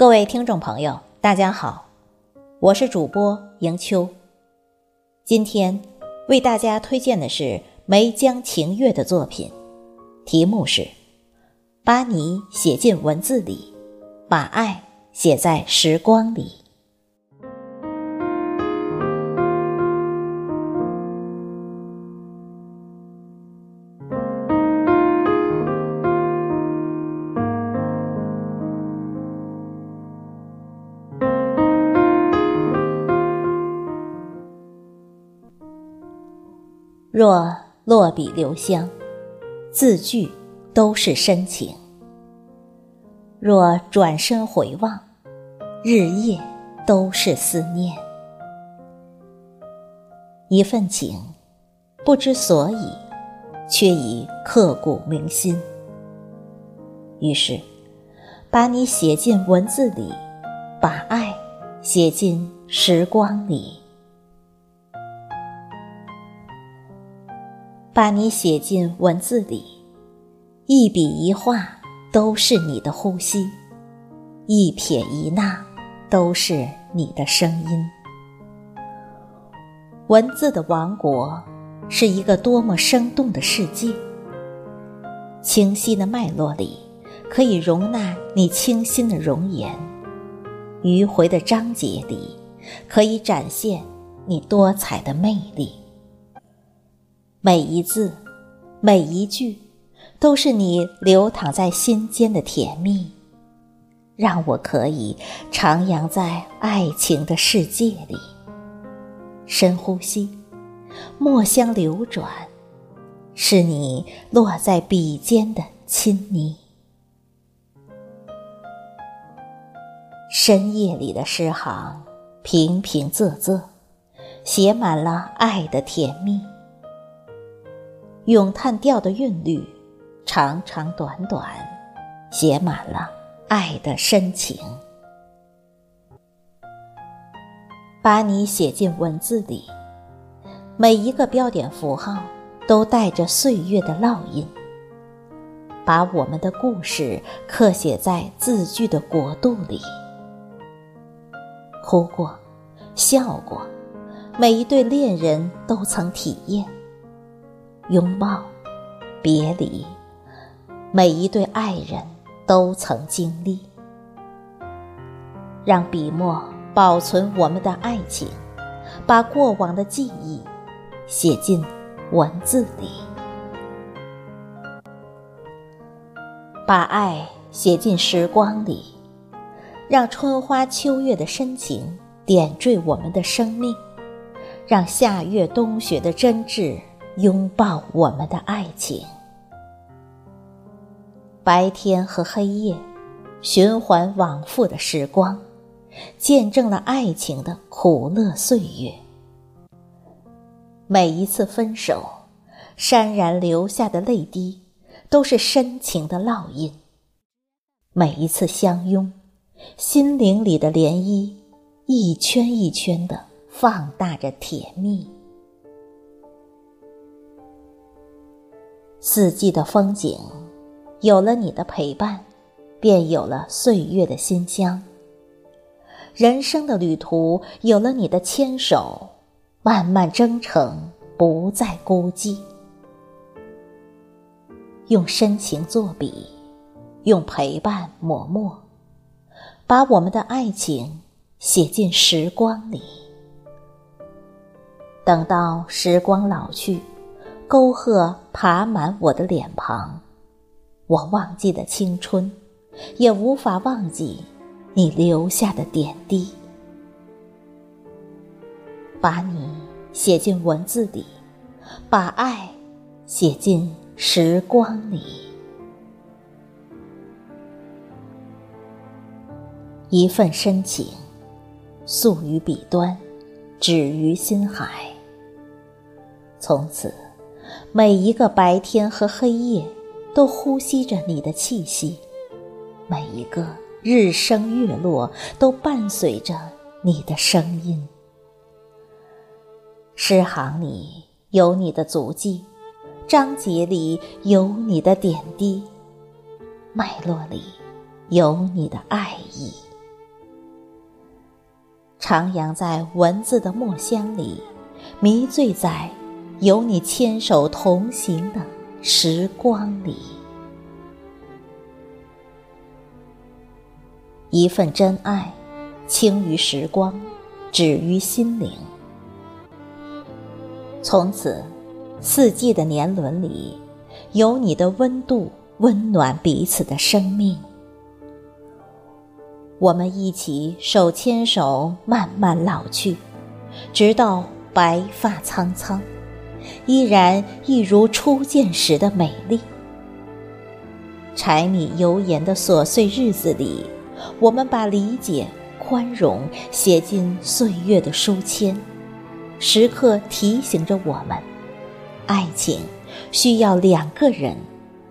各位听众朋友，大家好，我是主播迎秋。今天为大家推荐的是梅江晴月的作品，题目是《把你写进文字里，把爱写在时光里》。若落笔留香，字句都是深情；若转身回望，日夜都是思念。一份情，不知所以，却已刻骨铭心。于是，把你写进文字里，把爱写进时光里。把你写进文字里，一笔一画都是你的呼吸，一撇一捺都是你的声音。文字的王国是一个多么生动的世界！清晰的脉络里可以容纳你清新的容颜，迂回的章节里可以展现你多彩的魅力。每一字，每一句，都是你流淌在心间的甜蜜，让我可以徜徉在爱情的世界里。深呼吸，墨香流转，是你落在笔尖的亲昵。深夜里的诗行，平平仄仄，写满了爱的甜蜜。咏叹调的韵律，长长短短，写满了爱的深情。把你写进文字里，每一个标点符号都带着岁月的烙印，把我们的故事刻写在字句的国度里。哭过，笑过，每一对恋人都曾体验。拥抱，别离，每一对爱人都曾经历。让笔墨保存我们的爱情，把过往的记忆写进文字里，把爱写进时光里，让春花秋月的深情点缀我们的生命，让夏月冬雪的真挚。拥抱我们的爱情，白天和黑夜，循环往复的时光，见证了爱情的苦乐岁月。每一次分手，潸然流下的泪滴，都是深情的烙印。每一次相拥，心灵里的涟漪，一圈一圈的放大着甜蜜。四季的风景，有了你的陪伴，便有了岁月的馨香。人生的旅途，有了你的牵手，漫漫征程不再孤寂。用深情作笔，用陪伴抹墨，把我们的爱情写进时光里。等到时光老去。沟壑爬满我的脸庞，我忘记了青春，也无法忘记你留下的点滴。把你写进文字里，把爱写进时光里。一份深情，诉于笔端，止于心海。从此。每一个白天和黑夜，都呼吸着你的气息；每一个日升月落，都伴随着你的声音。诗行里有你的足迹，章节里有你的点滴，脉络里有你的爱意。徜徉在文字的墨香里，迷醉在有你牵手同行的时光里。一份真爱，轻于时光，止于心灵。从此，四季的年轮里，有你的温度，温暖彼此的生命。我们一起手牵手，慢慢老去，直到白发苍苍，依然一如初见时的美丽。柴米油盐的琐碎日子里，我们把理解、宽容写进岁月的书签，时刻提醒着我们：爱情需要两个人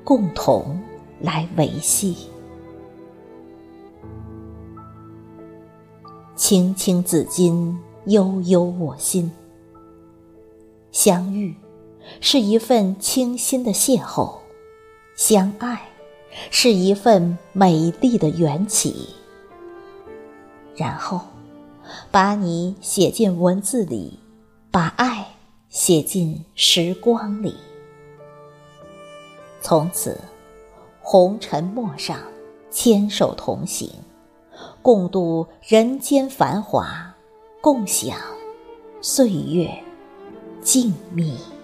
共同来维系。青青子衿，悠悠我心。相遇是一份清新的邂逅，相爱是一份美丽的缘起。然后，把你写进文字里，把爱写进时光里。从此，红尘陌上，牵手同行。共度人间繁华，共享岁月静谧。